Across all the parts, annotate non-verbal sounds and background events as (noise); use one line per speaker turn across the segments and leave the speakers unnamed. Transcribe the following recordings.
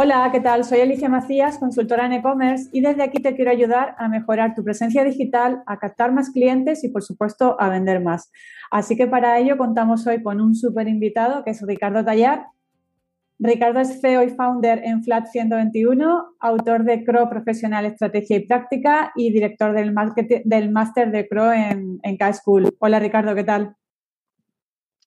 Hola, ¿qué tal? Soy Alicia Macías, consultora en e-commerce y desde aquí te quiero ayudar a mejorar tu presencia digital, a captar más clientes y, por supuesto, a vender más. Así que para ello contamos hoy con un súper invitado que es Ricardo Tallar. Ricardo es CEO y founder en Flat 121, autor de CRO Profesional Estrategia y Práctica y director del, del máster de CRO en, en K-School. Hola Ricardo, ¿qué tal?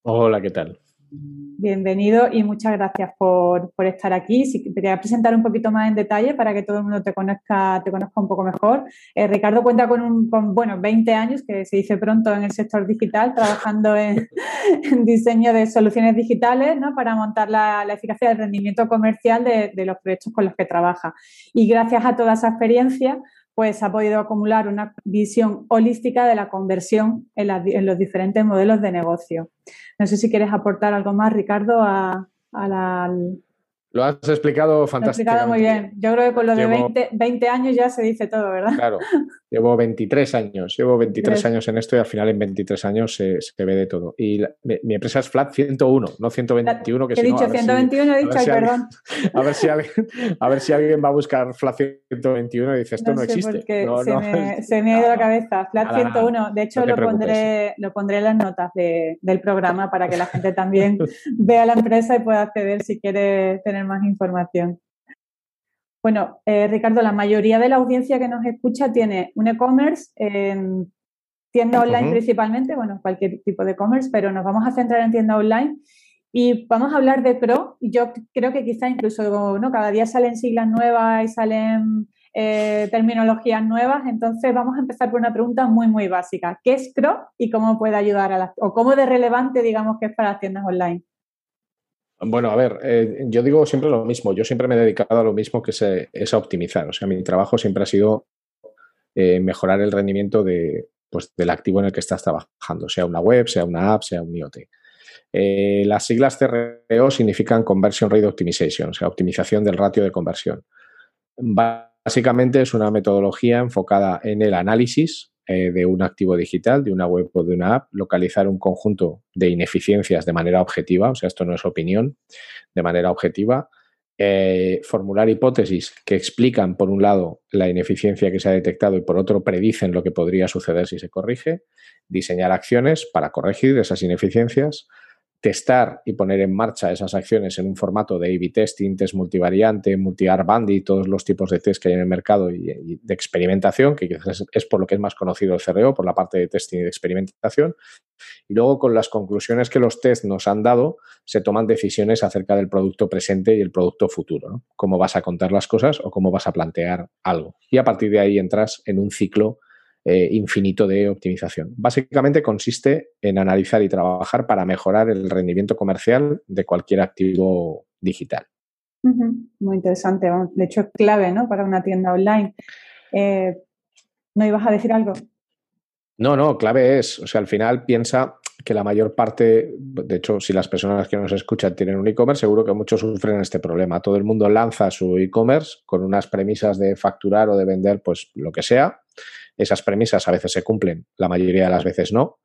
Hola, ¿qué tal?
Bienvenido y muchas gracias por, estar aquí. Si te voy a presentar un poquito más en detalle para que todo el mundo te conozca, te conozca un poco mejor. Eh, Ricardo cuenta con, un, bueno, 20 años, que se dice pronto en el sector digital, trabajando en, (laughs) diseño de soluciones digitales ¿no? para montar la, eficacia del rendimiento comercial de los proyectos con los que trabaja. Y gracias a toda esa experiencia, pues ha podido acumular una visión holística de la conversión en, los diferentes modelos de negocio. No sé si quieres aportar algo más, Ricardo, a, la,
lo has explicado fantásticamente.
Lo has explicado muy bien. Yo creo que con lo de 20, 20, años ya se dice todo, ¿verdad?
Claro, (laughs) llevo 23 años, llevo 23 años en esto y al final en 23 años se, ve de todo. Y mi, empresa es Flat 101, no 121, que
He dicho 121, he dicho, ay, perdón. (laughs)
a, ver si alguien, a ver si alguien va a buscar Flat 121 y dice, esto no, existe. (laughs)
se, me, ha ido la cabeza. Flat 101, de hecho lo, pondré, lo pondré en las notas del programa para que la gente también (laughs) vea la empresa y pueda acceder si quiere tener más información. Bueno, eh, Ricardo, la mayoría de la audiencia que nos escucha tiene un e-commerce, en tienda online principalmente, bueno, cualquier tipo de e-commerce, pero nos vamos a centrar en tienda online y vamos a hablar de Pro. Yo creo que quizá incluso, ¿no? Cada día salen siglas nuevas y salen eh, terminologías nuevas, entonces vamos a empezar por una pregunta muy, muy básica. ¿Qué es Pro y cómo puede ayudar a las, o cómo de relevante, digamos, que es para las tiendas online?
Bueno, a ver, eh, yo digo siempre lo mismo. Yo siempre me he dedicado a lo mismo que es a optimizar. O sea, mi trabajo siempre ha sido eh, mejorar el rendimiento de, pues, del activo en el que estás trabajando, sea una web, sea una app, sea un IoT. Eh, las siglas CRO significan Conversion Rate Optimization, o sea, optimización del ratio de conversión. Básicamente es una metodología enfocada en el análisis eh, de un activo digital, de una web o de una app, localizar un conjunto de ineficiencias de manera objetiva, o sea, esto no es opinión, de manera objetiva, eh, formular hipótesis que explican, por un lado, la ineficiencia que se ha detectado y por otro, predicen lo que podría suceder si se corrige, diseñar acciones para corregir esas ineficiencias, testar y poner en marcha esas acciones en un formato de A-B testing, test multivariante, multi-R todos los tipos de test que hay en el mercado y, de experimentación, que quizás es, por lo que es más conocido el CRO, por la parte de testing y de experimentación. Y luego con las conclusiones que los test nos han dado, se toman decisiones acerca del producto presente y el producto futuro, Cómo vas a contar las cosas o cómo vas a plantear algo. Y a partir de ahí entras en un ciclo eh, infinito de optimización. Básicamente consiste en analizar y trabajar para mejorar el rendimiento comercial de cualquier activo digital.
Muy interesante. De hecho, es clave ¿no? para una tienda online. Eh, ¿No ibas a decir algo?
No, no, clave es, o sea, al final piensa que la mayor parte, de hecho, si las personas que nos escuchan tienen un e-commerce, seguro que muchos sufren este problema. Todo el mundo lanza su e-commerce con unas premisas de facturar o de vender, pues lo que sea, esas premisas a veces se cumplen, la mayoría de las veces no.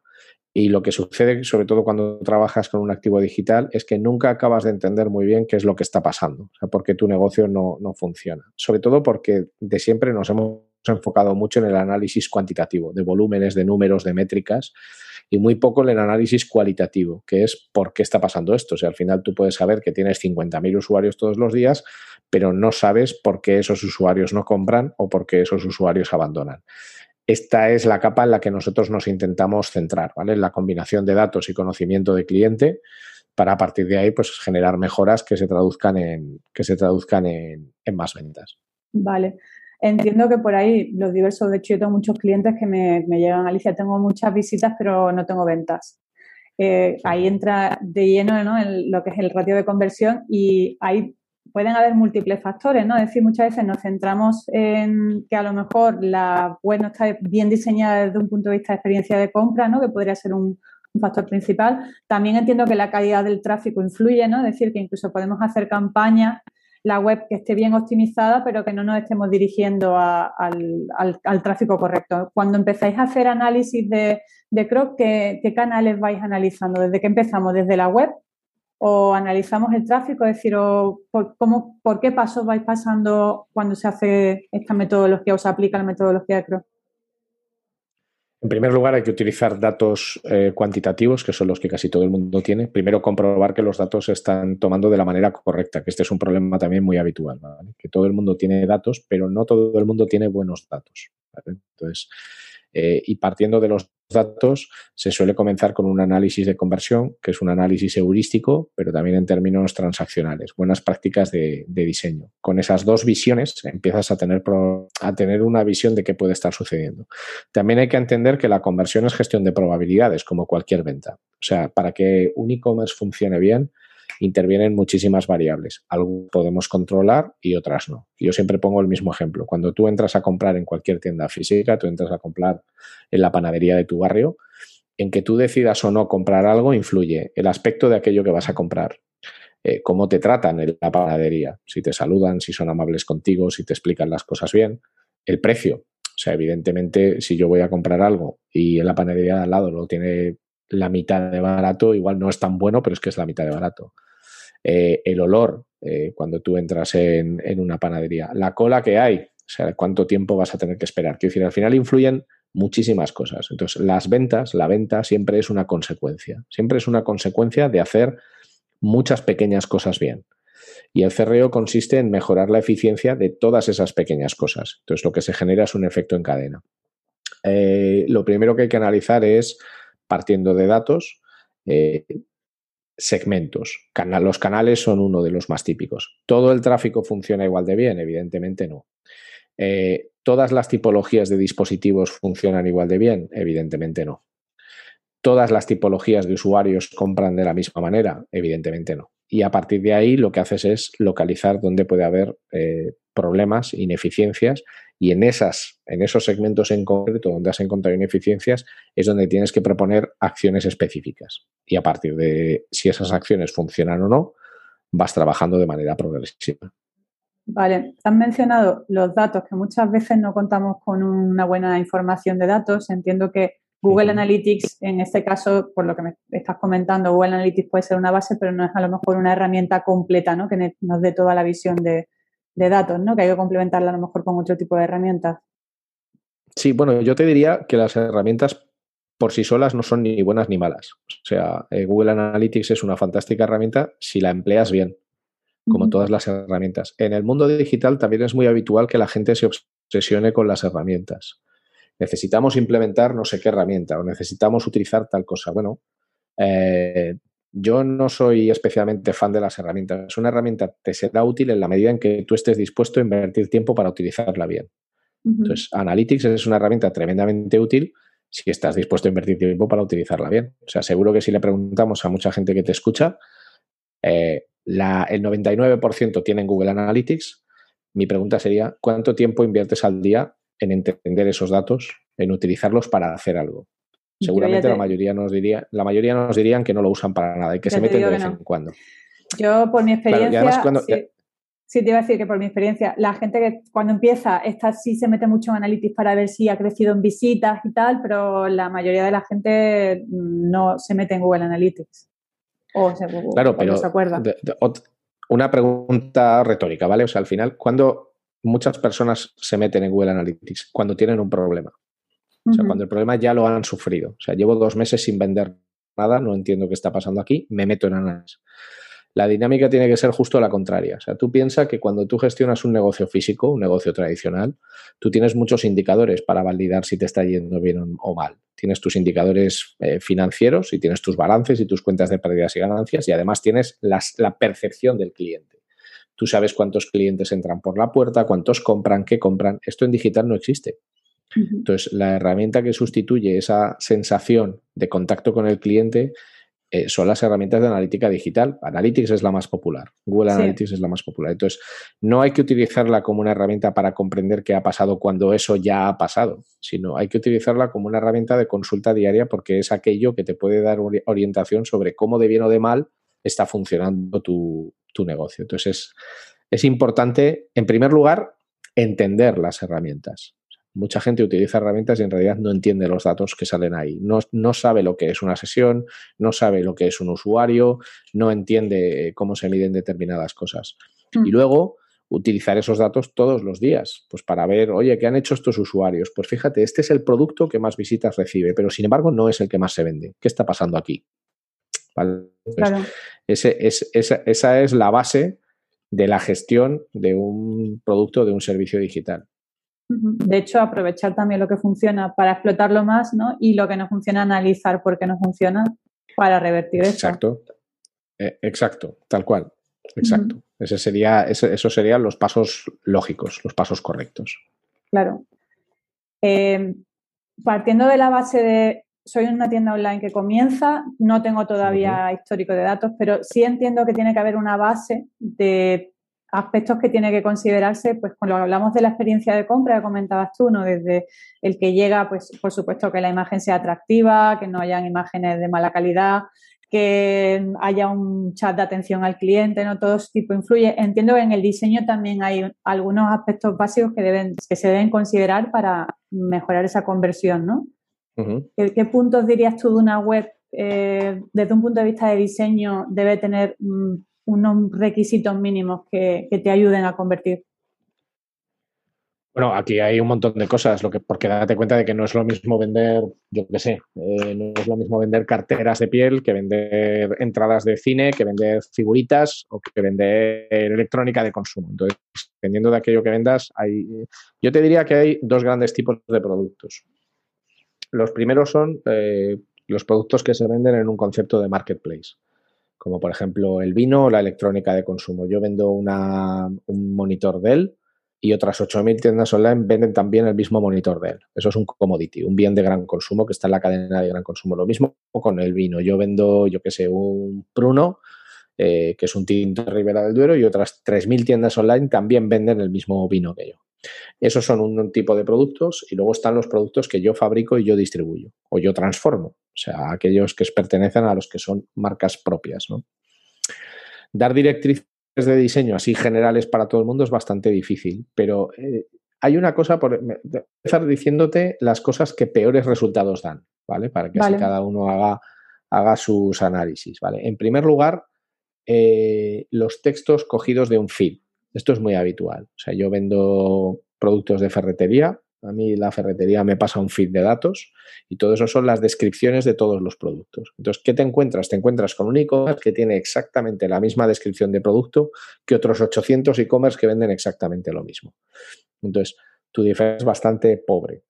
Y lo que sucede, sobre todo cuando trabajas con un activo digital, es que nunca acabas de entender muy bien qué es lo que está pasando, o sea, por qué tu negocio no, no funciona. Sobre todo porque de siempre nos hemos enfocado mucho en el análisis cuantitativo, de volúmenes, de números, de métricas, y muy poco en el análisis cualitativo, que es por qué está pasando esto. O sea, al final tú puedes saber que tienes 50.000 usuarios todos los días, pero no sabes por qué esos usuarios no compran o por qué esos usuarios abandonan. Esta es la capa en la que nosotros nos intentamos centrar, ¿vale? La combinación de datos y conocimiento de cliente para a partir de ahí pues generar mejoras que se traduzcan en, que se traduzcan en, más ventas.
Vale. Entiendo que por ahí los diversos, de hecho yo tengo muchos clientes que me, me llegan, Alicia, tengo muchas visitas pero no tengo ventas. Eh, ahí entra de lleno ¿no? lo que es el ratio de conversión y hay pueden haber múltiples factores, ¿no? Es decir, muchas veces nos centramos en que a lo mejor la web no está bien diseñada desde un punto de vista de experiencia de compra, ¿no? Que podría ser un, factor principal. También entiendo que la calidad del tráfico influye, ¿no? Es decir, que incluso podemos hacer campañas, la web que esté bien optimizada, pero que no nos estemos dirigiendo al, tráfico correcto. Cuando empezáis a hacer análisis de, de ¿qué, ¿qué canales vais analizando? ¿Desde que empezamos? ¿Desde la web o analizamos el tráfico, es decir, por, cómo, por qué pasos vais pasando cuando se hace esta metodología o se aplica la metodología de CRO.
En primer lugar, hay que utilizar datos eh, cuantitativos, que son los que casi todo el mundo tiene. Primero, comprobar que los datos se están tomando de la manera correcta, que este es un problema también muy habitual, que todo el mundo tiene datos, pero no todo el mundo tiene buenos datos. Entonces, eh, y partiendo de los datos, se suele comenzar con un análisis de conversión, que es un análisis heurístico, pero también en términos transaccionales, buenas prácticas de, diseño. Con esas dos visiones empiezas a tener, a tener una visión de qué puede estar sucediendo. También hay que entender que la conversión es gestión de probabilidades, como cualquier venta. O sea, para que un e-commerce funcione bien, intervienen muchísimas variables. Algunas podemos controlar y otras no. Yo siempre pongo el mismo ejemplo. Cuando tú entras a comprar en cualquier tienda física, tú entras a comprar en la panadería de tu barrio, en que tú decidas o no comprar algo influye el aspecto de aquello que vas a comprar. Eh, cómo te tratan en la panadería, si te saludan, si son amables contigo, si te explican las cosas bien, el precio. O sea, evidentemente, si yo voy a comprar algo y en la panadería de al lado lo tiene la mitad de barato, igual no es tan bueno, pero es que es la mitad de barato. Eh, el olor eh, cuando tú entras en, una panadería, la cola que hay, o sea, cuánto tiempo vas a tener que esperar. Quiero decir, al final influyen muchísimas cosas. Entonces, las ventas, la venta siempre es una consecuencia, siempre es una consecuencia de hacer muchas pequeñas cosas bien. Y el cerreo consiste en mejorar la eficiencia de todas esas pequeñas cosas. Entonces, lo que se genera es un efecto en cadena. Eh, lo primero que hay que analizar es, partiendo de datos, segmentos. los canales son uno de los más típicos. ¿Todo el tráfico funciona igual de bien? Evidentemente no. Eh, ¿Todas las tipologías de dispositivos funcionan igual de bien? Evidentemente no. ¿Todas las tipologías de usuarios compran de la misma manera? Evidentemente no. Y a partir de ahí lo que haces es localizar dónde puede haber eh, problemas, ineficiencias y en, esas, en esos segmentos en concreto donde has encontrado ineficiencias es donde tienes que proponer acciones específicas. Y a partir de si esas acciones funcionan o no, vas trabajando de manera progresiva.
Vale, has mencionado los datos, que muchas veces no contamos con una buena información de datos. Entiendo que Google Analytics, en este caso, por lo que me estás comentando, Google Analytics puede ser una base, pero no es a lo mejor una herramienta completa, ¿no? Que nos dé toda la visión de, de datos, ¿no? Que hay que complementarla a lo mejor con otro tipo de herramientas.
Sí, bueno, yo te diría que las herramientas por sí solas no son ni buenas ni malas. O sea, eh, Google Analytics es una fantástica herramienta si la empleas bien, como todas las herramientas. En el mundo digital también es muy habitual que la gente se obsesione con las herramientas. Necesitamos implementar no sé qué herramienta o necesitamos utilizar tal cosa. Bueno, eh, yo no soy especialmente fan de las herramientas. Una herramienta te será útil en la medida en que tú estés dispuesto a invertir tiempo para utilizarla bien. Entonces, Analytics es una herramienta tremendamente útil si estás dispuesto a invertir tiempo para utilizarla bien. O sea, seguro que si le preguntamos a mucha gente que te escucha, eh, el 99% tienen Google Analytics. Mi pregunta sería, ¿cuánto tiempo inviertes al día en entender esos datos, en utilizarlos para hacer allo? Seguramente la mayoría nos diría, la mayoría nos dirían que no lo usan para nada y que se meten de vez en cuando.
Yo, por mi experiencia, sí, te iba a decir que por mi experiencia, la gente que cuando empieza, esta sí se mete mucho en Analytics para ver si ha crecido en visitas y tal, pero la mayoría de la gente no se mete en Google Analytics. O se,
claro, pero se acuerda. una pregunta retórica, ¿vale? O sea, al final, cuando muchas personas se meten en Google Analytics? Cuando tienen un problema. O sea, cuando el problema ya lo han sufrido. O sea, llevo dos meses sin vender nada, no entiendo qué está pasando aquí, me meto en análisis. La dinámica tiene que ser justo la contraria. O sea, tú piensas que cuando tú gestionas un negocio físico, un negocio tradicional, tú tienes muchos indicadores para validar si te está yendo bien o mal. Tienes tus indicadores eh, financieros y tienes tus balances y tus cuentas de pérdidas y ganancias y además tienes la percepción del cliente. Tú sabes cuántos clientes entran por la puerta, cuántos compran, qué compran. Esto en digital no existe. Entonces, la herramienta que sustituye esa sensación de contacto con el cliente eh, son las herramientas de analítica digital. Analytics es la más popular, Google Analytics es la más popular. Entonces, no hay que utilizarla como una herramienta para comprender qué ha pasado cuando eso ya ha pasado, sino hay que utilizarla como una herramienta de consulta diaria porque es aquello que te puede dar orientación sobre cómo de bien o de mal está funcionando tu, negocio. Entonces, es importante, en primer lugar, entender las herramientas Mucha gente utiliza herramientas y en realidad no entiende los datos que salen ahí. No, no sabe lo que es una sesión, no sabe lo que es un usuario, no entiende cómo se miden determinadas cosas. Mm. Y luego utilizar esos datos todos los días, pues para ver, oye, ¿qué han hecho estos usuarios? Pues fíjate, este es el producto que más visitas recibe, pero sin embargo no es el que más se vende. ¿Qué está pasando aquí? ese, es, esa, esa es la base de la gestión de un producto, de un servicio digital.
De hecho, aprovechar también lo que funciona para explotarlo más, ¿no? Y lo que no funciona, analizar por qué no funciona para revertir
eso. Exacto. Eh, exacto, tal cual. Exacto. Ese sería, ese, esos serían los pasos lógicos, los pasos correctos.
Claro. Eh, partiendo de la base de soy una tienda online que comienza, no tengo todavía histórico de datos, pero sí entiendo que tiene que haber una base de aspectos que tiene que considerarse, pues cuando hablamos de la experiencia de compra que comentabas tú, ¿no? Desde el que llega, pues por supuesto que la imagen sea atractiva, que no hayan imágenes de mala calidad, que haya un chat de atención al cliente, ¿no? Todo ese tipo influye. Entiendo que en el diseño también hay algunos aspectos básicos que deben, que se deben considerar para mejorar esa conversión, ¿no? ¿Qué, puntos dirías tú de una web eh, desde un punto de vista de diseño debe tener mm, unos requisitos mínimos que, te ayuden a convertir?
Bueno, aquí hay un montón de cosas, lo que, porque date cuenta de que no es lo mismo vender, yo qué sé, eh, no es lo mismo vender carteras de piel que vender entradas de cine, que vender figuritas o que vender electrónica de consumo. Entonces, dependiendo de aquello que vendas, hay, yo te diría que hay dos grandes tipos de productos. Los primeros son eh, los productos que se venden en un concepto de marketplace, como por ejemplo el vino o la electrónica de consumo. Yo vendo una, un monitor Dell y otras 8.000 tiendas online venden también el mismo monitor Dell. Eso es un commodity, un bien de gran consumo que está en la cadena de gran consumo. Lo mismo con el vino. Yo vendo, yo qué sé, un Pruno, eh, que es un tinto de Ribera del Duero, y otras 3.000 tiendas online también venden el mismo vino que yo. Esos son un, tipo de productos y luego están los productos que yo fabrico y yo distribuyo o yo transformo, o sea, aquellos que pertenecen a los que son marcas propias. Dar directrices de diseño así generales para todo el mundo es bastante difícil, pero eh, hay una cosa, por empezar diciéndote las cosas que peores resultados dan, ¿vale? Para que así cada uno haga, haga sus análisis, ¿vale? En primer lugar, eh, los textos cogidos de un feed. Esto es muy habitual. O sea, yo vendo productos de ferretería. A mí la ferretería me pasa un feed de datos y todo eso son las descripciones de todos los productos. Entonces, ¿qué te encuentras? Te encuentras con un e-commerce que tiene exactamente la misma descripción de producto que otros 800 e-commerce que venden exactamente lo mismo. Entonces, tu diferencia es bastante pobre.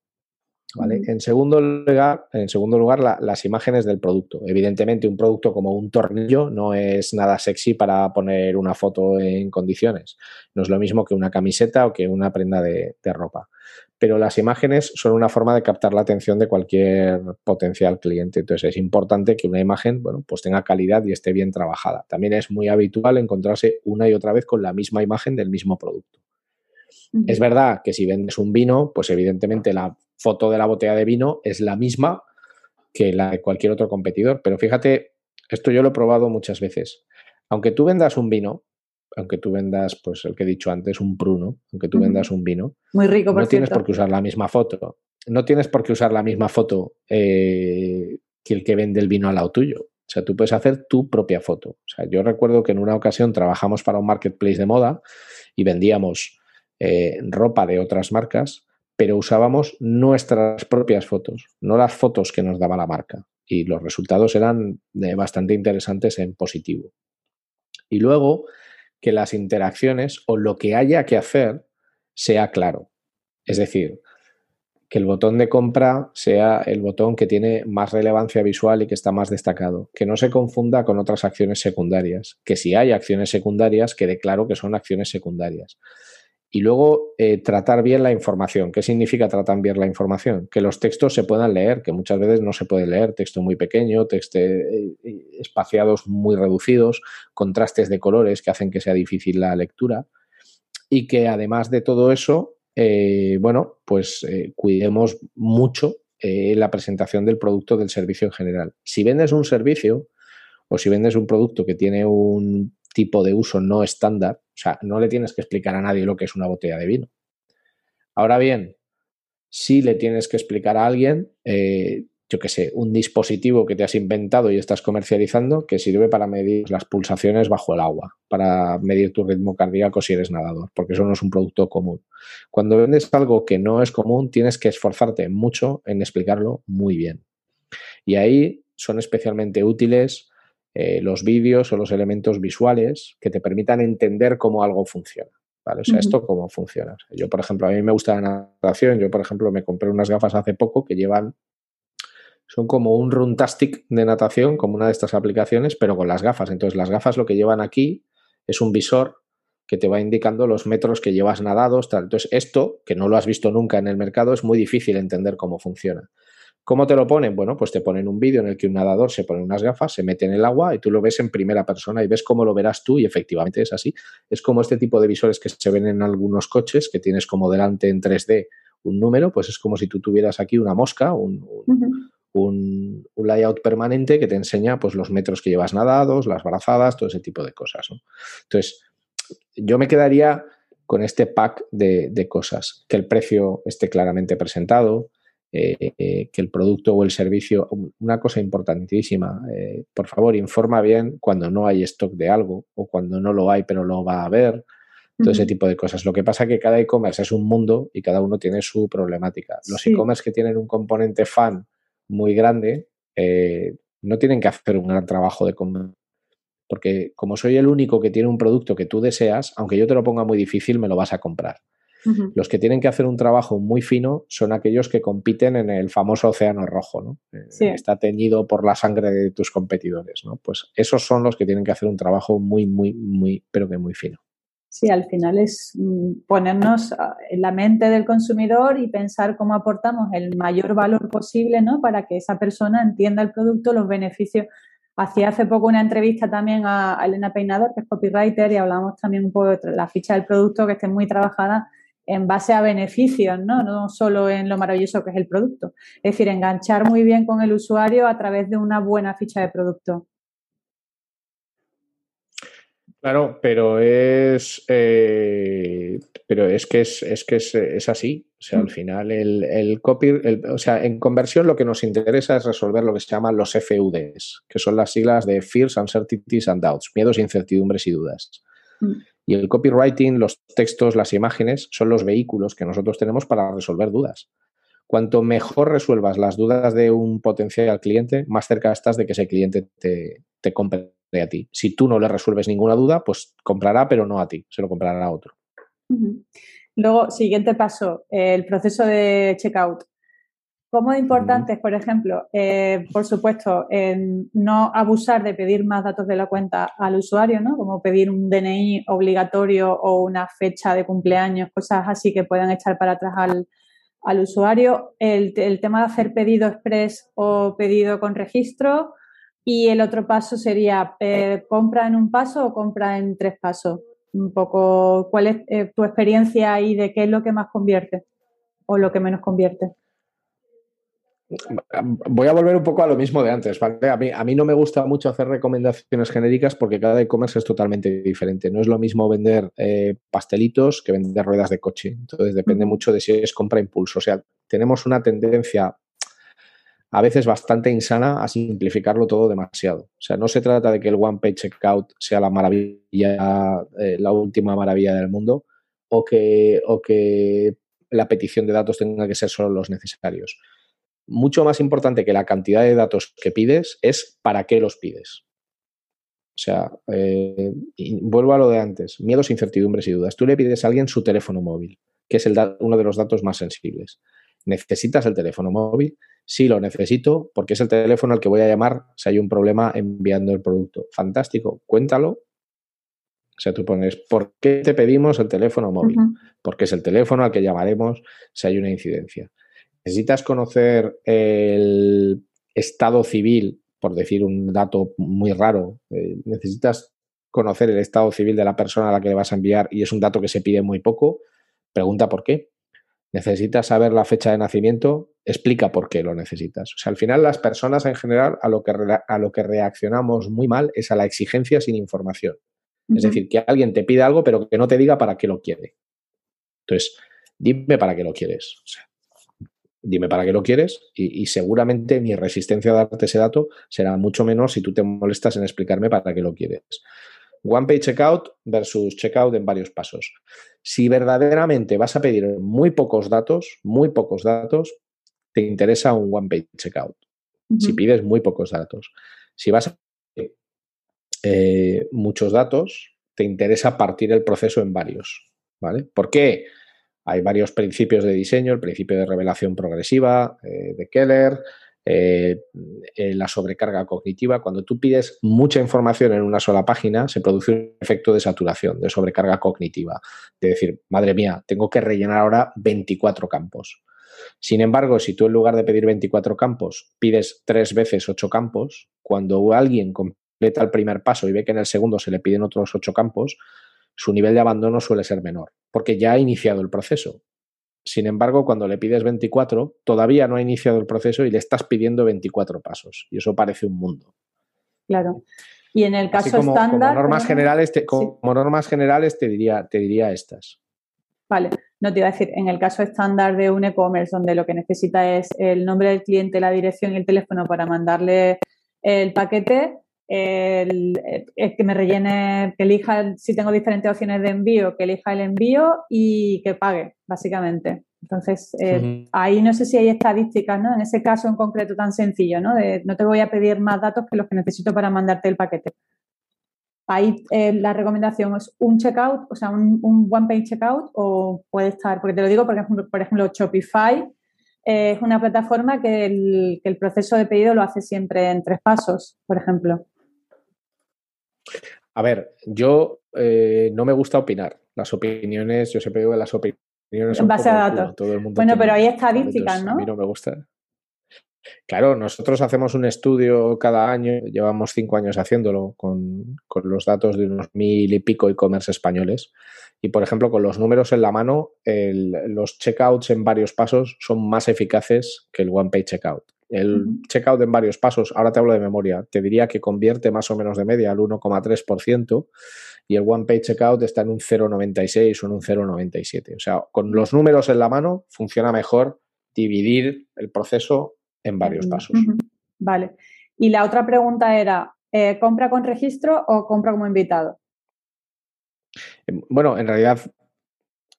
En segundo lugar, en segundo lugar las imágenes del producto. Evidentemente, un producto como un tornillo no es nada sexy para poner una foto en condiciones. No es lo mismo que una camiseta o que una prenda de, ropa. Pero las imágenes son una forma de captar la atención de cualquier potencial cliente. Entonces es importante que una imagen, bueno, pues tenga calidad y esté bien trabajada. También es muy habitual encontrarse una y otra vez con la misma imagen del mismo producto. Es verdad que si vendes un vino, pues evidentemente la foto de la botella de vino es la misma que la de cualquier otro competidor. Pero fíjate, esto yo lo he probado muchas veces. Aunque tú vendas un vino, aunque tú vendas, pues el que he dicho antes, un pruno, aunque tú vendas un vino,
muy rico,
no tienes por qué usar la misma foto. No tienes por qué usar la misma foto eh, que el que vende el vino al lado tuyo. O sea, tú puedes hacer tu propia foto. O sea, yo recuerdo que en una ocasión trabajamos para un marketplace de moda y vendíamos eh, ropa de otras marcas pero usábamos nuestras propias fotos, no las fotos que nos daba la marca. Y los resultados eran eh, bastante interesantes en positivo. Y luego que las interacciones o lo que haya que hacer sea claro. Es decir, que el botón de compra sea el botón que tiene más relevancia visual y que está más destacado. Que no se confunda con otras acciones secundarias. Que si hay acciones secundarias, quede claro que son acciones secundarias. Y luego eh, tratar bien la información. ¿Qué significa tratar bien la información? Que los textos se puedan leer, que muchas veces no se puede leer, texto muy pequeño, texto eh, espaciados muy reducidos, contrastes de colores que hacen que sea difícil la lectura. Y que además de todo eso, eh, bueno, pues cuidemos mucho la presentación del producto del servicio en general. Si vendes un servicio o si vendes un producto que tiene un tipo de uso no estándar. O sea, no le tienes que explicar a nadie lo que es una botella de vino. Ahora bien, si le tienes que explicar a alguien, eh, yo qué sé, un dispositivo que te has inventado y estás comercializando que sirve para medir las pulsaciones bajo el agua, para medir tu ritmo cardíaco si eres nadador, porque eso no es un producto común. Cuando vendes algo que no es común, tienes que esforzarte mucho en explicarlo muy bien. Y ahí son especialmente útiles eh, los vídeos o los elementos visuales que te permitan entender cómo algo funciona. ¿vale? O sea, esto cómo funciona. Yo, por ejemplo, a mí me gusta la natación. Yo, por ejemplo, me compré unas gafas hace poco que llevan son como un Runtastic de natación, como una de estas aplicaciones, pero con las gafas. Entonces, las gafas lo que llevan aquí es un visor que te va indicando los metros que llevas nadados. Tal. Entonces, esto, que no lo has visto nunca en el mercado, es muy difícil entender cómo funciona. ¿Cómo te lo ponen? Bueno, pues te ponen un vídeo en el que un nadador se pone unas gafas, se mete en el agua y tú lo ves en primera persona y ves cómo lo verás tú y efectivamente es así. Es como este tipo de visores que se ven en algunos coches, que tienes como delante en 3D un número, pues es como si tú tuvieras aquí una mosca, un, un, layout permanente que te enseña pues, los metros que llevas nadados, las brazadas, todo ese tipo de cosas. Entonces, yo me quedaría con este pack de, cosas, que el precio esté claramente presentado, eh, que el producto o el servicio, una cosa importantísima, eh, por favor, informa bien cuando no hay stock de algo o cuando no lo hay pero lo va a haber, todo ese tipo de cosas. Lo que pasa es que cada e-commerce es un mundo y cada uno tiene su problemática. Los e-commerce que tienen un componente fan muy grande, eh, no tienen que hacer un gran trabajo de porque como soy el único que tiene un producto que tú deseas, aunque yo te lo ponga muy difícil, me lo vas a comprar. Los que tienen que hacer un trabajo muy fino son aquellos que compiten en el famoso océano rojo, ¿no? Eh, está teñido por la sangre de tus competidores, ¿no? Pues esos son los que tienen que hacer un trabajo muy, muy, muy, pero que muy fino.
Sí, al final es mm, ponernos ah, en la mente del consumidor y pensar cómo aportamos el mayor valor posible, ¿no? Para que esa persona entienda el producto, los beneficios. Hacía hace poco una entrevista también a Elena Peinador, que es copywriter, y hablamos también un poco de la ficha del producto que esté muy trabajada en base a beneficios, ¿no? No solo en lo maravilloso que es el producto. Es decir, enganchar muy bien con el usuario a través de una buena ficha de producto.
Claro, pero es, eh, pero es que es, que es, así. O sea, al mm. final el, el copy, o sea, en conversión lo que nos interesa es resolver lo que se llaman los FUDs, que son las siglas de Fears, Uncertainties and Doubts, miedos, incertidumbres y dudas. Mm. Y el copywriting, los textos, las imágenes, son los vehículos que nosotros tenemos para resolver dudas. Cuanto mejor resuelvas las dudas de un potencial cliente, más cerca estás de que ese cliente te, te compre a ti. Si tú no le resuelves ninguna duda, pues comprará, pero no a ti, se lo comprará a otro.
Luego, siguiente paso, el proceso de checkout. ¿Cómo es importante, por ejemplo, eh, por supuesto, no abusar de pedir más datos de la cuenta al usuario, ¿no? Como pedir un DNI obligatorio o una fecha de cumpleaños, cosas así que puedan echar para atrás al, usuario. El, el, tema de hacer pedido express o pedido con registro, y el otro paso sería, eh, ¿compra en un paso o compra en tres pasos? Un poco, ¿cuál es eh, tu experiencia ahí de qué es lo que más convierte o lo que menos convierte?
Voy a volver un poco a lo mismo de antes, ¿vale? A mí, a mí no me gusta mucho hacer recomendaciones genéricas porque cada e-commerce es totalmente diferente. No es lo mismo vender eh, pastelitos que vender ruedas de coche. Entonces depende mucho de si es compra impulso. O sea, tenemos una tendencia a veces bastante insana a simplificarlo todo demasiado. O sea, no se trata de que el One Page Checkout sea la maravilla, eh, la última maravilla del mundo, o que, o que la petición de datos tenga que ser solo los necesarios. Mucho más importante que la cantidad de datos que pides es para qué los pides. O sea, eh, vuelvo a lo de antes, miedos, incertidumbres y dudas. Tú le pides a alguien su teléfono móvil, que es el uno de los datos más sensibles. ¿Necesitas el teléfono móvil? Sí, lo necesito porque es el teléfono al que voy a llamar si hay un problema enviando el producto. Fantástico, cuéntalo. O sea, tú pones, ¿por qué te pedimos el teléfono móvil? Porque es el teléfono al que llamaremos si hay una incidencia. Necesitas conocer el estado civil, por decir un dato muy raro. Eh, necesitas conocer el estado civil de la persona a la que le vas a enviar y es un dato que se pide muy poco. Pregunta por qué necesitas saber la fecha de nacimiento, explica por qué lo necesitas. O sea, al final las personas en general a lo que, a lo que reaccionamos muy mal es a la exigencia sin información. Es decir, que alguien te pide algo pero que no te diga para qué lo quiere. Entonces, dime para qué lo quieres. Dime para qué lo quieres y, y, seguramente mi resistencia a darte ese dato será mucho menor si tú te molestas en explicarme para qué lo quieres. One Page Checkout versus Checkout en varios pasos. Si verdaderamente vas a pedir muy pocos datos, muy pocos datos, te interesa un One Page Checkout. Si pides muy pocos datos. Si vas a pedir eh, muchos datos, te interesa partir el proceso en varios. ¿Vale? ¿Por qué? Hay varios principios de diseño, el principio de revelación progresiva eh, de Keller, eh, eh, la sobrecarga cognitiva. Cuando tú pides mucha información en una sola página, se produce un efecto de saturación, de sobrecarga cognitiva. De decir, madre mía, tengo que rellenar ahora 24 campos. Sin embargo, si tú en lugar de pedir 24 campos pides tres veces 8 campos, cuando alguien completa el primer paso y ve que en el segundo se le piden otros 8 campos, su nivel de abandono suele ser menor, porque ya ha iniciado el proceso. Sin embargo, cuando le pides 24, todavía no ha iniciado el proceso y le estás pidiendo 24 pasos. Y eso parece un mundo.
Claro. Y en el caso estándar.
Como normas, generales, te, como normas generales, te diría, te diría estas.
Vale, no te iba a decir, en el caso estándar de un e-commerce, donde lo que necesita es el nombre del cliente, la dirección y el teléfono para mandarle el paquete, el, que me rellene, que elija si tengo diferentes opciones de envío, que elija el envío y que pague, básicamente. Entonces, eh, ahí no sé si hay estadísticas, ¿no? En ese caso en concreto tan sencillo, ¿no? De, no te voy a pedir más datos que los que necesito para mandarte el paquete. Ahí eh, la recomendación es un checkout, o sea, un, one page checkout, o puede estar, porque te lo digo, porque, por ejemplo, Shopify eh, es una plataforma que el, que el proceso de pedido lo hace siempre en tres pasos, por ejemplo.
A ver, yo eh, no me gusta opinar. Las opiniones, yo siempre digo que las opiniones son
en base a datos. bueno, pero hay estadísticas, ¿no?
A mí no me gusta. Claro, nosotros hacemos un estudio cada año, llevamos cinco años haciéndolo con, los datos de unos mil y pico e-commerce españoles. Y, por ejemplo, con los números en la mano, los checkouts en varios pasos son más eficaces que el one-page checkout. El checkout en varios pasos, ahora te hablo de memoria, te diría que convierte más o menos de media al 1,3% y el One Page Checkout está en un 0,96 o en un 0,97. O sea, con los números en la mano funciona mejor dividir el proceso en varios pasos.
Vale. Y la otra pregunta era, eh, ¿compra con registro o compra como invitado?
Em, bueno, en realidad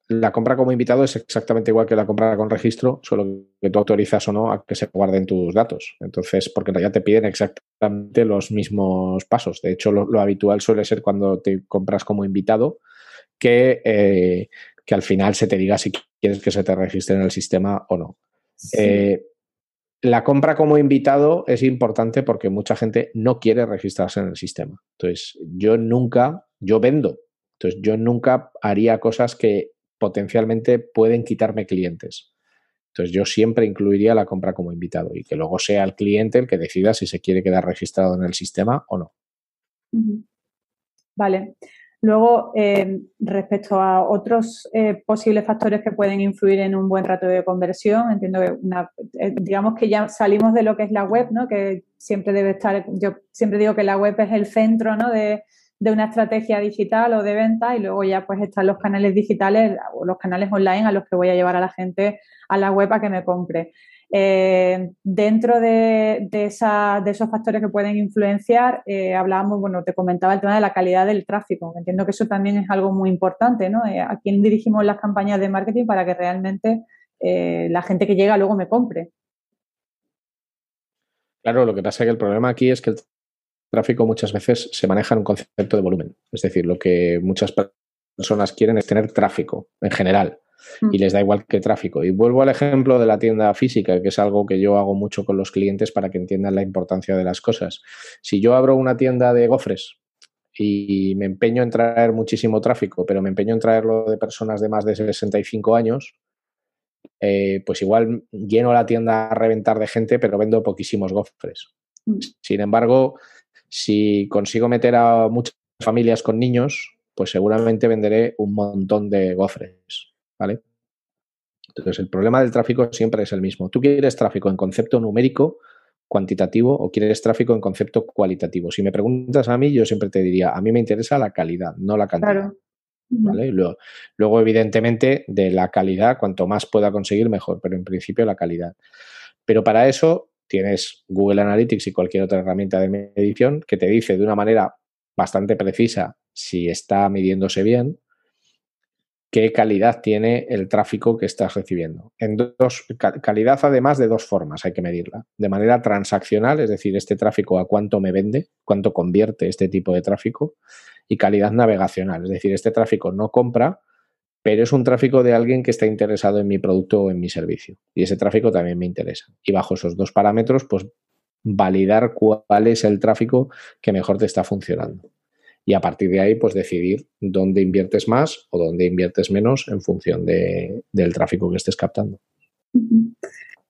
la compra como invitado es exactamente igual que la compra con registro, solo que tú autorizas o no a que se guarden tus datos. Entonces, porque en realidad te piden exactamente los mismos pasos. De hecho, lo, habitual suele ser cuando te compras como invitado que, eh, que, al final se te diga si quieres que se te registre en el sistema o no. Eh, la compra como invitado es importante porque mucha gente no quiere registrarse en el sistema. Entonces, yo nunca, yo vendo. Entonces, yo nunca haría cosas que potencialmente pueden quitarme clientes. Entonces yo siempre incluiría la compra como invitado y que luego sea el cliente el que decida si se quiere quedar registrado en el sistema o no.
Vale. Luego, eh, respecto a otros eh, posibles factores que pueden influir en un buen rato de conversión, entiendo que eh, digamos que ya salimos de lo que es la web, ¿no? Que siempre debe estar, yo siempre digo que la web es el centro, ¿no? De, de una estrategia digital o de venta y luego ya pues están los canales digitales o los canales online a los que voy a llevar a la gente a la web a que me compre. Eh, dentro de, de, esa, de, esos factores que pueden influenciar, eh, hablábamos, bueno, te comentaba el tema de la calidad del tráfico. Entiendo que eso también es algo muy importante, ¿no? Eh, a quién dirigimos las campañas de marketing para que realmente la gente que llega luego me compre.
Claro, lo que pasa es que el problema aquí es que el tráfico muchas veces se maneja en un concepto de volumen. Es decir, lo que muchas personas quieren es tener tráfico en general mm. y les da igual que tráfico. Y vuelvo al ejemplo de la tienda física, que es algo que yo hago mucho con los clientes para que entiendan la importancia de las cosas. Si yo abro una tienda de gofres y me empeño en traer muchísimo tráfico, pero me empeño en traerlo de personas de más de 65 años, eh, pues igual lleno la tienda a reventar de gente, pero vendo poquísimos gofres. Mm. Sin embargo, si consigo meter a muchas familias con niños, pues seguramente venderé un montón de gofres, ¿vale? Entonces, el problema del tráfico siempre es el mismo. ¿Tú quieres tráfico en concepto numérico, cuantitativo, o quieres tráfico en concepto cualitativo? Si me preguntas a mí, yo siempre te diría, a mí me interesa la calidad, no la cantidad.
Claro.
Luego, luego, evidentemente, de la calidad, cuanto más pueda conseguir, mejor, pero en principio la calidad. Pero para eso tienes Google Analytics y cualquier otra herramienta de medición que te dice de una manera bastante precisa si está midiéndose bien qué calidad tiene el tráfico que estás recibiendo. En dos, calidad además de dos formas hay que medirla. De manera transaccional, es decir, este tráfico a cuánto me vende, cuánto convierte este tipo de tráfico, y calidad navegacional, es decir, este tráfico no compra, pero es un tráfico de alguien que está interesado en mi producto o en mi servicio. Y ese tráfico también me interesa. Y bajo esos dos parámetros, pues validar cuál es el tráfico que mejor te está funcionando y a partir de ahí pues decidir dónde inviertes más o dónde inviertes menos en función de, del tráfico que estés captando.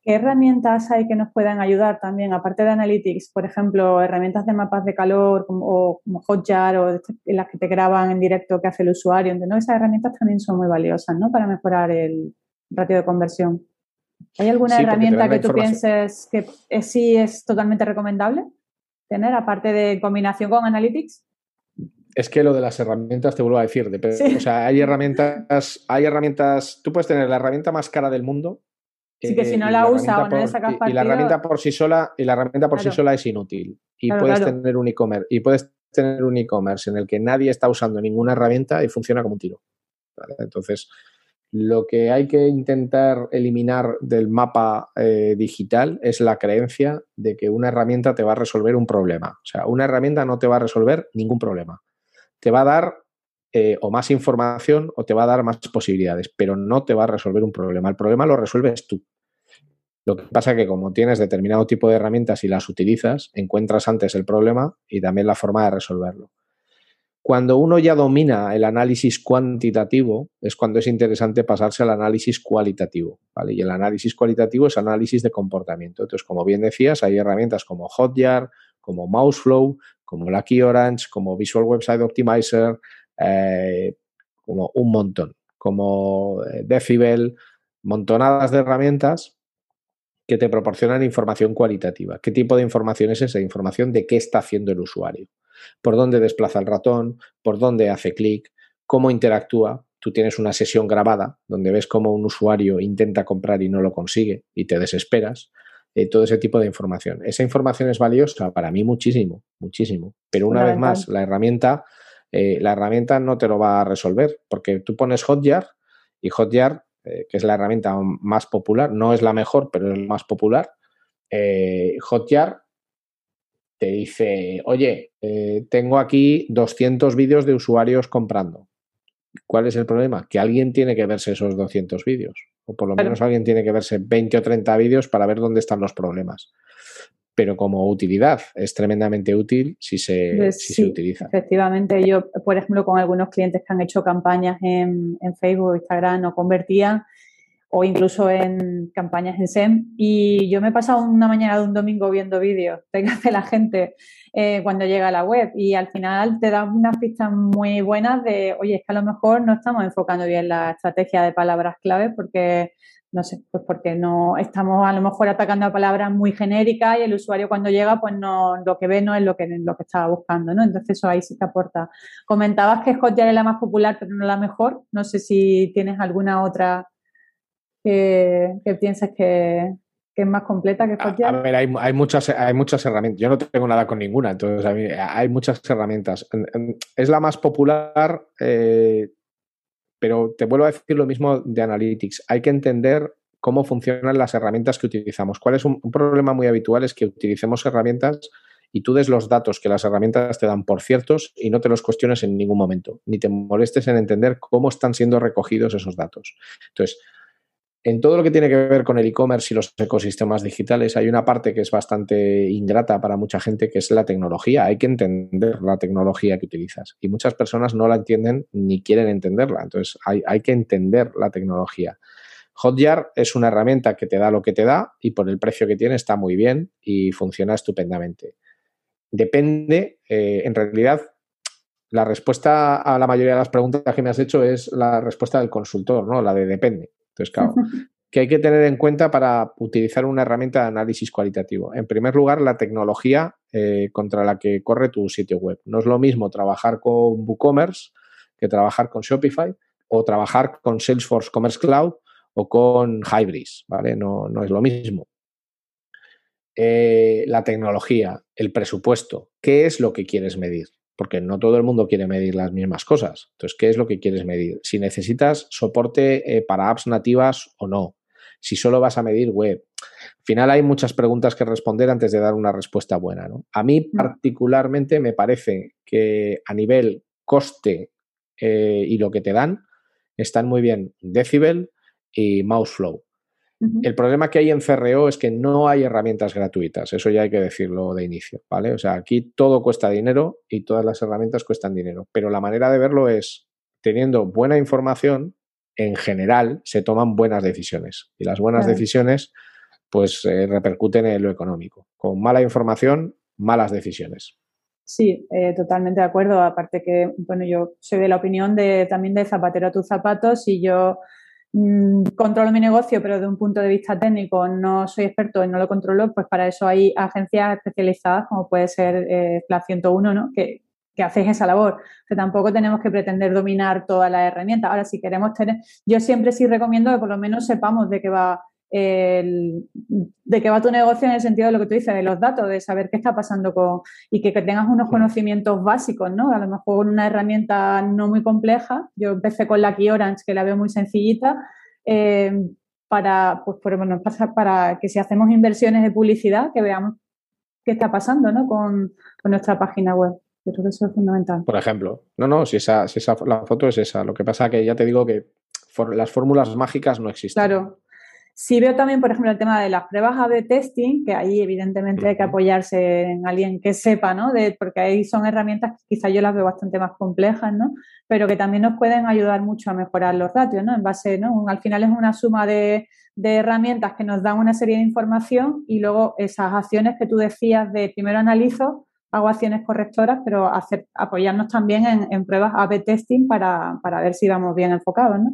¿Qué herramientas hay que nos puedan ayudar también, aparte de Analytics, por ejemplo, herramientas de mapas de calor como, o como Hotjar o las que te graban en directo que hace el usuario? ¿no? Esas herramientas también son muy valiosas ¿no? para mejorar el ratio de conversión. ¿Hay alguna herramienta que tú pienses que sí es totalmente recomendable tener, aparte de combinación con Analytics?
Es que lo de las herramientas, te vuelvo a decir, depende. O sea, hay herramientas, hay herramientas, tú puedes tener la herramienta más cara del mundo.
Sí, que si no la, usa o no le
sacas partido... Y la herramienta por sí sola, y la herramienta por sí sola es inútil. Y puedes tener un e-commerce, y puedes tener un e-commerce en el que nadie está usando ninguna herramienta y funciona como un tiro. Entonces, lo que hay que intentar eliminar del mapa eh, digital es la creencia de que una herramienta te va a resolver un problema. O sea, una herramienta no te va a resolver ningún problema te va a dar eh, o más información o te va a dar más posibilidades, pero no te va a resolver un problema. El problema lo resuelves tú. Lo que pasa es que como tienes determinado tipo de herramientas y las utilizas, encuentras antes el problema y también la forma de resolverlo. Cuando uno ya domina el análisis cuantitativo, es cuando es interesante pasarse al análisis cualitativo. Y el análisis cualitativo es análisis de comportamiento. Entonces, como bien decías, hay herramientas como Hotjar, como Mouseflow, como Lucky Orange, como Visual Website Optimizer, eh, como un montón, como eh, Decibel, montonadas de herramientas que te proporcionan información cualitativa. ¿Qué tipo de información es esa? Información de qué está haciendo el usuario, por dónde desplaza el ratón, por dónde hace clic, cómo interactúa. Tú tienes una sesión grabada donde ves cómo un usuario intenta comprar y no lo consigue y te desesperas todo ese tipo de información. Esa información es valiosa para mí muchísimo, muchísimo. Pero una vez más, la herramienta, eh, la herramienta no te lo va a resolver, porque tú pones Hotjar y Hotjar, eh, que es la herramienta más popular, no es la mejor, pero es la más popular. Eh, Hotjar te dice, oye, tengo aquí 200 vídeos de usuarios comprando. ¿Cuál es el problema? Que alguien tiene que verse esos 200 vídeos o por lo menos alguien tiene que verse 20 o 30 vídeos para ver dónde están los problemas. Pero como utilidad es tremendamente útil si se, pues si se utiliza.
Efectivamente, yo, por ejemplo, con algunos clientes que han hecho campañas en, en Facebook, Instagram, no convertían, o incluso en campañas en SEM. Y yo me he pasado una mañana de un domingo viendo vídeos de (laughs) hace la gente eh, cuando llega a la web y al final te da unas pistas muy buenas de, oye, es que a lo mejor no estamos enfocando bien la estrategia de palabras clave porque, no sé, pues porque no estamos a lo mejor atacando a palabras muy genéricas y el usuario cuando llega pues no, lo que ve no es lo que, lo que estaba buscando, ¿no? Entonces eso ahí sí te aporta. Comentabas que Hotjar es la más popular pero no la mejor. No sé si tienes alguna otra que, piensas que, es más completa que Hotjar?
A, ver, hay, muchas, hay muchas herramientas. Yo no tengo nada con ninguna, entonces hay muchas herramientas. Es la más popular, eh, pero te vuelvo a decir lo mismo de Analytics. Hay que entender cómo funcionan las herramientas que utilizamos. ¿Cuál es un, problema muy habitual? Es que utilicemos herramientas y tú des los datos que las herramientas te dan por ciertos y no te los cuestiones en ningún momento, ni te molestes en entender cómo están siendo recogidos esos datos. Entonces, en todo lo que tiene que ver con el e-commerce y los ecosistemas digitales hay una parte que es bastante ingrata para mucha gente, que es la tecnología. Hay que entender la tecnología que utilizas y muchas personas no la entienden ni quieren entenderla. Entonces hay, que entender la tecnología. Hotjar es una herramienta que te da lo que te da y por el precio que tiene está muy bien y funciona estupendamente. Depende, eh, en realidad, la respuesta a la mayoría de las preguntas que me has hecho es la respuesta del consultor, ¿no? La de depende. Entonces, claro, (laughs) ¿qué hay que tener en cuenta para utilizar una herramienta de análisis cualitativo? En primer lugar, la tecnología eh, contra la que corre tu sitio web. No es lo mismo trabajar con WooCommerce que trabajar con Shopify o trabajar con Salesforce Commerce Cloud o con Hybris, ¿vale? No, no es lo mismo. Eh, la tecnología, el presupuesto, ¿qué es lo que quieres medir? Porque no todo el mundo quiere medir las mismas cosas. Entonces, ¿qué es lo que quieres medir? Si necesitas soporte eh, para apps nativas o no. Si solo vas a medir web. Al final hay muchas preguntas que responder antes de dar una respuesta buena. ¿no? A mí mm. particularmente me parece que a nivel coste eh, y lo que te dan, están muy bien Decibel y Mouseflow. El problema que hay en CRO es que no hay herramientas gratuitas, eso ya hay que decirlo de inicio, ¿vale? O sea, aquí todo cuesta dinero y todas las herramientas cuestan dinero, pero la manera de verlo es teniendo buena información, en general se toman buenas decisiones y las buenas decisiones pues eh, repercuten en lo económico. Con mala información, malas decisiones.
Sí, eh, totalmente de acuerdo. Aparte que, bueno, yo soy de la opinión de también de zapatero a tus zapatos y yo controlo mi negocio, pero de un punto de vista técnico no soy experto y no lo controlo, pues para eso hay agencias especializadas como puede ser eh, 101, ¿no? Que, que hacéis esa labor. Que tampoco tenemos que pretender dominar todas las herramientas. Ahora, si queremos tener, yo siempre sí recomiendo que por lo menos sepamos de qué va de qué va tu negocio en el sentido de lo que tú dices, de los datos, de saber qué está pasando con y que, tengas unos conocimientos básicos, ¿no? A lo mejor una herramienta no muy compleja. Yo empecé con la Key Orange, que la veo muy sencillita, eh, para, pues, bueno, para que si hacemos inversiones de publicidad, que veamos qué está pasando, ¿no? Con, nuestra página web. Yo creo que eso es fundamental.
Por ejemplo, no, no, si esa, si esa la foto es esa. Lo que pasa que ya te digo que las fórmulas mágicas no existen.
Claro, Sí veo también, por ejemplo, el tema de las pruebas A-B testing, que ahí evidentemente hay que apoyarse en alguien que sepa, ¿no? De, porque ahí son herramientas que quizá yo las veo bastante más complejas, ¿no? Pero que también nos pueden ayudar mucho a mejorar los ratios, ¿no? En base, ¿no? Al final es una suma de, herramientas que nos dan una serie de información y luego esas acciones que tú decías de primero analizo, hago acciones correctoras, pero hacer, apoyarnos también en, en pruebas A-B testing para, para ver si vamos bien enfocados, ¿no?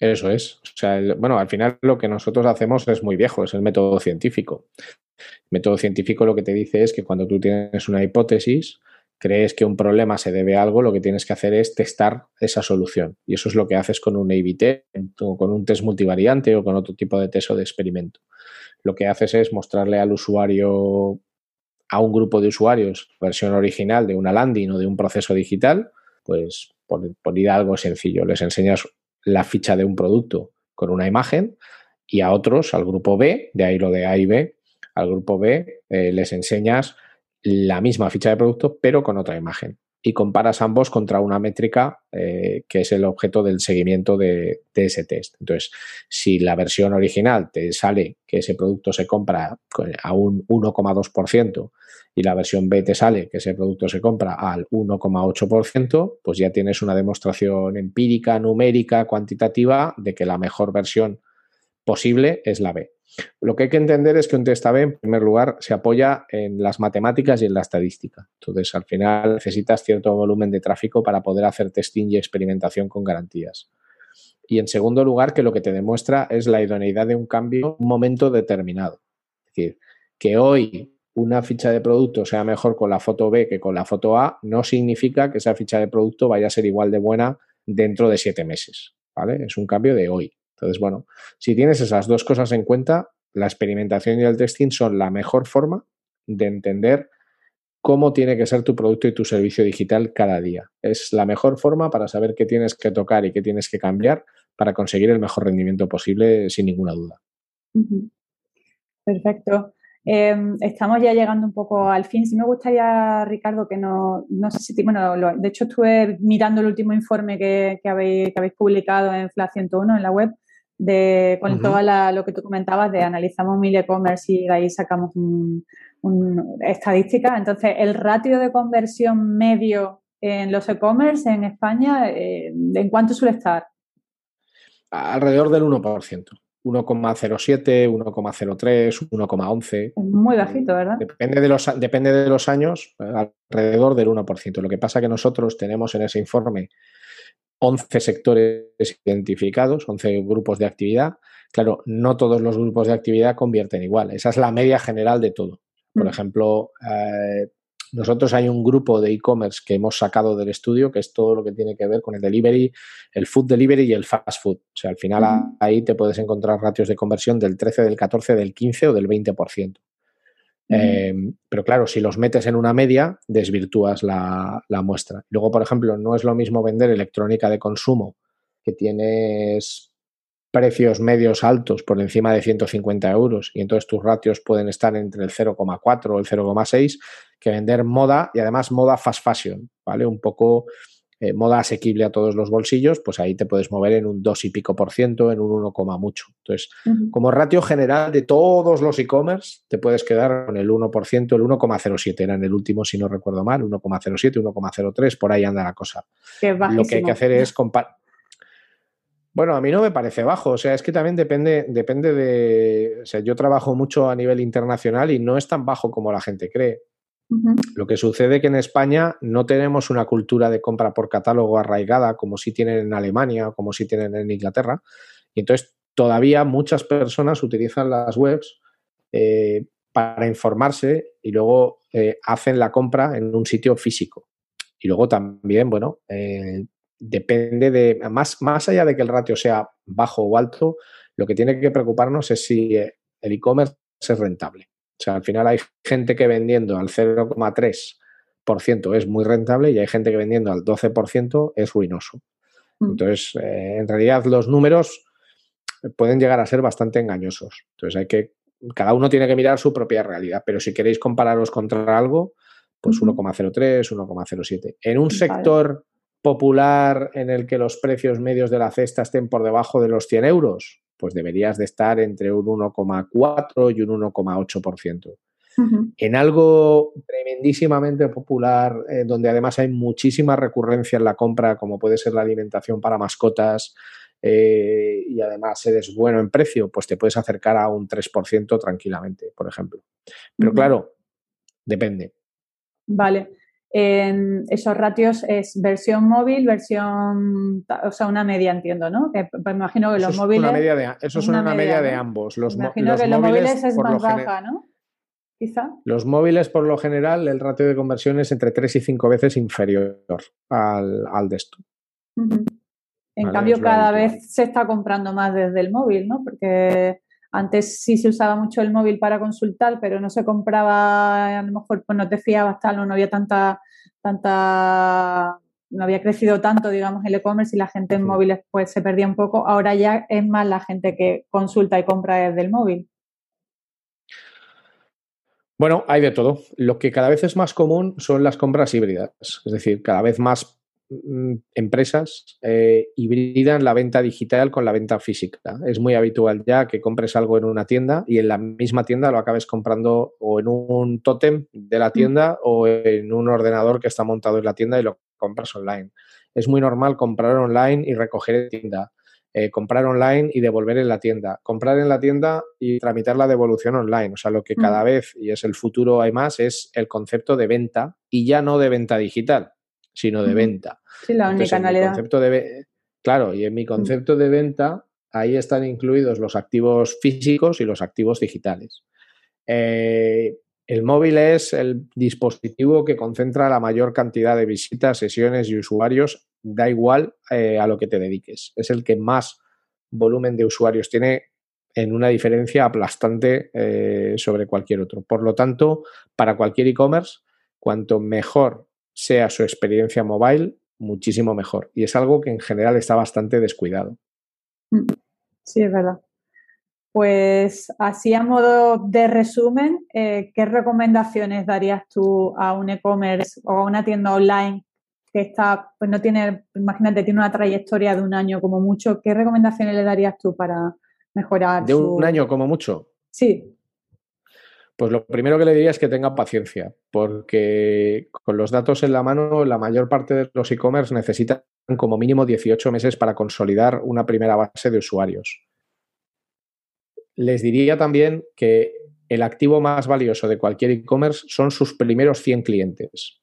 Eso es. O sea, bueno, al final lo que nosotros hacemos es muy viejo, es el método científico. El método científico lo que te dice es que cuando tú tienes una hipótesis, crees que un problema se debe a algo, lo que tienes que hacer es testar esa solución. Y eso es lo que haces con un A-B o con un test multivariante o con otro tipo de test o de experimento. Lo que haces es mostrarle al usuario, a un grupo de usuarios, versión original de una landing o de un proceso digital, pues por, por ir a algo sencillo. Les enseñas la ficha de un producto con una imagen y a otros, al grupo B, de ahí lo de A y B, al grupo B eh, les enseñas la misma ficha de producto pero con otra imagen y comparas ambos contra una métrica eh, que es el objeto del seguimiento de, de, ese test. Entonces, si la versión original te sale que ese producto se compra a un 1,2% y la versión B te sale que ese producto se compra al 1,8%, pues ya tienes una demostración empírica, numérica, cuantitativa de que la mejor versión posible es la B. Lo que hay que entender es que un test A-B, en primer lugar, se apoya en las matemáticas y en la estadística. Entonces, al final necesitas cierto volumen de tráfico para poder hacer testing y experimentación con garantías. Y en segundo lugar, que lo que te demuestra es la idoneidad de un cambio en un momento determinado. Es decir, que hoy una ficha de producto sea mejor con la foto B que con la foto A, no significa que esa ficha de producto vaya a ser igual de buena dentro de siete meses. ¿vale? Es un cambio de hoy. Entonces, bueno, si tienes esas dos cosas en cuenta, la experimentación y el testing son la mejor forma de entender cómo tiene que ser tu producto y tu servicio digital cada día. Es la mejor forma para saber qué tienes que tocar y qué tienes que cambiar para conseguir el mejor rendimiento posible, sin ninguna duda.
Perfecto. Em, estamos ya llegando un poco al fin. Sí me gustaría, Ricardo, que no, no sé si, bueno, de hecho estuve mirando el último informe que, habéis, que habéis publicado en FLA 101 en la web de, con todo lo que tú comentabas de analizamos mil e-commerce y de ahí sacamos un, estadística. Entonces, el ratio de conversión medio en los e-commerce en España, eh, ¿en cuánto suele estar?
Alrededor del 1%. 1,07, 1,03, 1,11.
Muy bajito, ¿verdad?
Depende de, los, depende de los años, alrededor del 1%. Lo que pasa que nosotros tenemos en ese informe 11 sectores identificados, 11 grupos de actividad. Claro, no todos los grupos de actividad convierten igual. Esa es la media general de todo. Por mm. ejemplo, eh, nosotros hay un grupo de e-commerce que hemos sacado del estudio, que es todo lo que tiene que ver con el delivery, el food delivery y el fast food. O sea, al final ahí te puedes encontrar ratios de conversión del 13, del 14, del 15 o del 20%. Eh, pero claro, si los metes en una media, desvirtúas la, la, muestra. Luego, por ejemplo, no es lo mismo vender electrónica de consumo, que tienes precios medios altos por encima de 150 euros y entonces tus ratios pueden estar entre el 0,4 o el 0,6 que vender moda y además moda fast fashion, ¿vale? Un poco eh, moda asequible a todos los bolsillos, pues ahí te puedes mover en un 2 y pico por ciento, en un 1, mucho. Entonces, como ratio general de todos los e-commerce, te puedes quedar con el 1%, el 1,07 era en el último, si no recuerdo mal, 1,07, 1,03, por ahí anda la cosa. Lo que hay que hacer es comparar. Bueno, a mí no me parece bajo, o sea, es que también depende, depende de, o sea, yo trabajo mucho a nivel internacional y no es tan bajo como la gente cree. Lo que sucede es que en España no tenemos una cultura de compra por catálogo arraigada como si tienen en Alemania o como si tienen en Inglaterra. Y entonces todavía muchas personas utilizan las webs eh, para informarse y luego eh, hacen la compra en un sitio físico. Y luego también, bueno, eh, depende de, más, más allá de que el ratio sea bajo o alto, lo que tiene que preocuparnos es si el e-commerce es rentable. O sea, al final hay gente que vendiendo al 0,3% es muy rentable y hay gente que vendiendo al 12% es ruinoso. Mm. Entonces, eh, en realidad los números pueden llegar a ser bastante engañosos. Entonces, hay que, cada uno tiene que mirar su propia realidad, pero si queréis compararos contra algo, pues 1,03, 1,07. En un sector popular en el que los precios medios de la cesta estén por debajo de los 100 euros, pues deberías de estar entre un 1,4 y un 1,8%. En algo tremendísimamente popular, eh, donde además hay muchísima recurrencia en la compra, como puede ser la alimentación para mascotas, eh, y además eres bueno en precio, pues te puedes acercar a un 3% tranquilamente, por ejemplo. Pero claro, depende.
Vale en esos ratios es versión móvil, versión, o sea, una media, entiendo, ¿no? Que me imagino que los móviles.
eso es una, media, de ambos. Los,
imagino que los móviles es más baja, ¿no? Quizá.
Los móviles, por lo general, el ratio de conversión es entre 3 y 5 veces inferior al, al desktop.
En cambio, cada vez se está comprando más desde el móvil, ¿no? Porque antes sí se usaba mucho el móvil para consultar, pero no se compraba, a lo mejor pues no te fiabas tal, no había tanta, tanta, no había crecido tanto, digamos, el e-commerce y la gente en móviles pues se perdía un poco. Ahora ya es más la gente que consulta y compra desde el móvil.
Bueno, hay de todo. Lo que cada vez es más común son las compras híbridas, es decir, cada vez más empresas eh, hibridan la venta digital con la venta física. Es muy habitual ya que compres algo en una tienda y en la misma tienda lo acabes comprando o en un tótem de la mm. tienda o en un ordenador que está montado en la tienda y lo compras online. Es muy normal comprar online y recoger en tienda. Eh, comprar online y devolver en la tienda, comprar en la tienda y tramitar la devolución online. O sea, lo que cada mm. vez, y es el futuro hay más, es el concepto de venta y ya no de venta digital sino de venta.
Sí, la única
concepto de, claro, y en mi concepto de venta, ahí están incluidos los activos físicos y los activos digitales. Eh, el móvil es el dispositivo que concentra la mayor cantidad de visitas, sesiones y usuarios, da igual eh, a lo que te dediques. Es el que más volumen de usuarios tiene en una diferencia aplastante eh, sobre cualquier otro. Por lo tanto, para cualquier e-commerce, cuanto mejor sea su experiencia mobile, muchísimo mejor. Y es algo que en general está bastante descuidado.
Mm, sí, es verdad. Pues así a modo de resumen, eh, ¿qué recomendaciones darías tú a un e-commerce o a una tienda online que está, pues no tiene, imagínate, tiene una trayectoria de un año como mucho? ¿Qué recomendaciones le darías tú para mejorar?
¿De un año como mucho?
Sí.
Pues lo primero que le diría es que tenga paciencia, porque con los datos en la mano, la mayor parte de los e-commerce necesitan como mínimo 18 meses para consolidar una primera base de usuarios. Les diría también que el activo más valioso de cualquier e-commerce son sus primeros 100 clientes.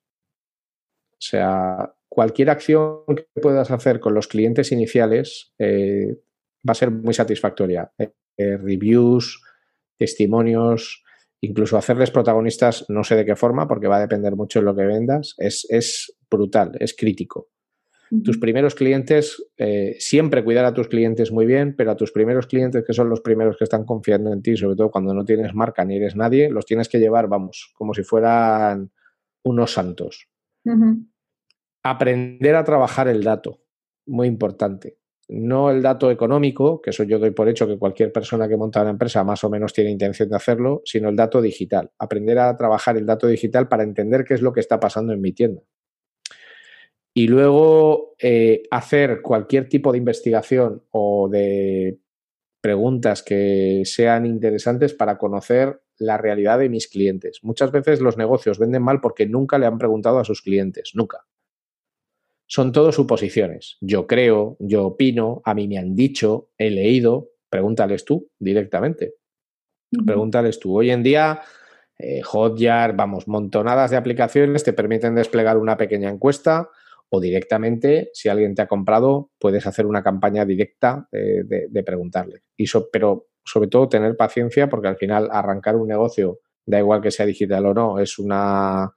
O sea, cualquier acción que puedas hacer con los clientes iniciales eh, va a ser muy satisfactoria. Eh, reviews, testimonios, incluso hacerles protagonistas, no sé de qué forma, porque va a depender mucho de lo que vendas, es, es brutal, es crítico. Tus primeros clientes, eh, siempre cuidar a tus clientes muy bien, pero a tus primeros clientes, que son los primeros que están confiando en ti, sobre todo cuando no tienes marca ni eres nadie, los tienes que llevar, vamos, como si fueran unos santos. Aprender a trabajar el dato, muy importante. No el dato económico, que eso yo doy por hecho que cualquier persona que monta una empresa más o menos tiene intención de hacerlo, sino el dato digital. Aprender a trabajar el dato digital para entender qué es lo que está pasando en mi tienda y luego eh, hacer cualquier tipo de investigación o de preguntas que sean interesantes para conocer la realidad de mis clientes. Muchas veces los negocios venden mal porque nunca le han preguntado a sus clientes, nunca. Son todo suposiciones. Yo creo, yo opino, a mí me han dicho, he leído, pregúntales tú directamente. Pregúntales tú. Hoy en día, eh, Hotjar, vamos, montonadas de aplicaciones te permiten desplegar una pequeña encuesta o directamente, si alguien te ha comprado, puedes hacer una campaña directa de, preguntarle. Y pero sobre todo tener paciencia porque al final arrancar un negocio, da igual que sea digital o no, es, una,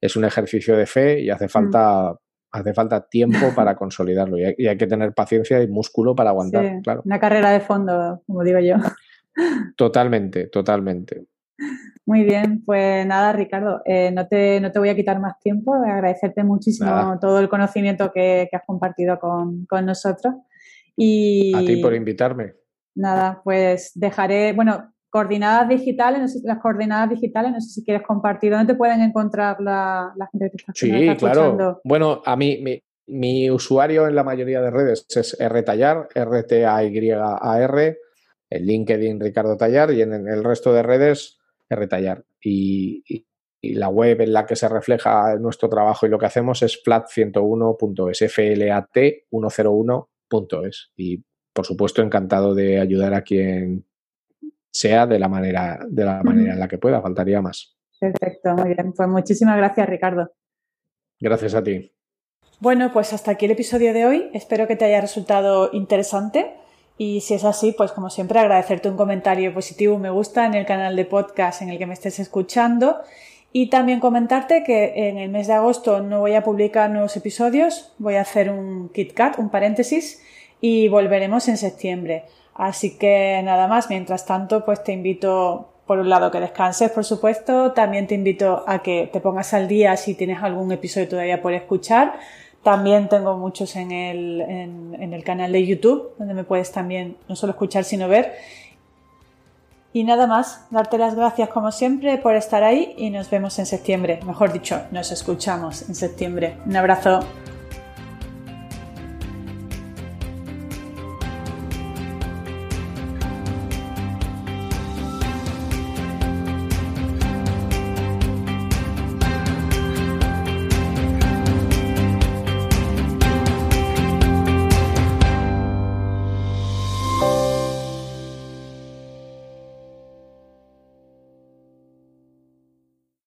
es un ejercicio de fe y hace falta... Hace falta tiempo (laughs) para consolidarlo y hay, que tener paciencia y músculo para aguantar, claro.
Una carrera de fondo, como digo yo. (laughs)
Totalmente, totalmente.
Muy bien, pues nada, Ricardo, eh, no, te, no te voy a quitar más tiempo, agradecerte muchísimo todo el conocimiento que, has compartido con, nosotros. Y,
a ti por invitarme.
Nada, pues dejaré, bueno, coordenadas digitales, no sé, las coordenadas digitales, no sé si quieres compartir, ¿dónde te pueden encontrar la, gente que está,
sí, claro. Bueno, a mí, mi, usuario en la mayoría de redes es rtallar, R-T-A-Y-A-R, el LinkedIn Ricardo Tallar y en el resto de redes retallar. Y, la web en la que se refleja nuestro trabajo y lo que hacemos es flat101.es, flat101.es. Y por supuesto, encantado de ayudar a quien sea de la manera, de la manera en la que pueda, faltaría más.
Perfecto, muy bien. Pues muchísimas gracias, Ricardo.
Gracias a ti.
Bueno, pues hasta aquí el episodio de hoy. Espero que te haya resultado interesante. Y si es así, pues como siempre agradecerte un comentario positivo, me gusta en el canal de podcast en el que me estés escuchando. Y también comentarte que en el mes de agosto no voy a publicar nuevos episodios, voy a hacer un KitKat, un paréntesis, y volveremos en septiembre. Así que nada más, mientras tanto, pues te invito, por un lado, que descanses, por supuesto, también te invito a que te pongas al día si tienes algún episodio todavía por escuchar también tengo muchos en el, en, el canal de YouTube, donde me puedes también no solo escuchar, sino ver. Y nada más, darte las gracias como siempre por estar ahí y nos vemos en septiembre. Mejor dicho, nos escuchamos en septiembre. Un abrazo.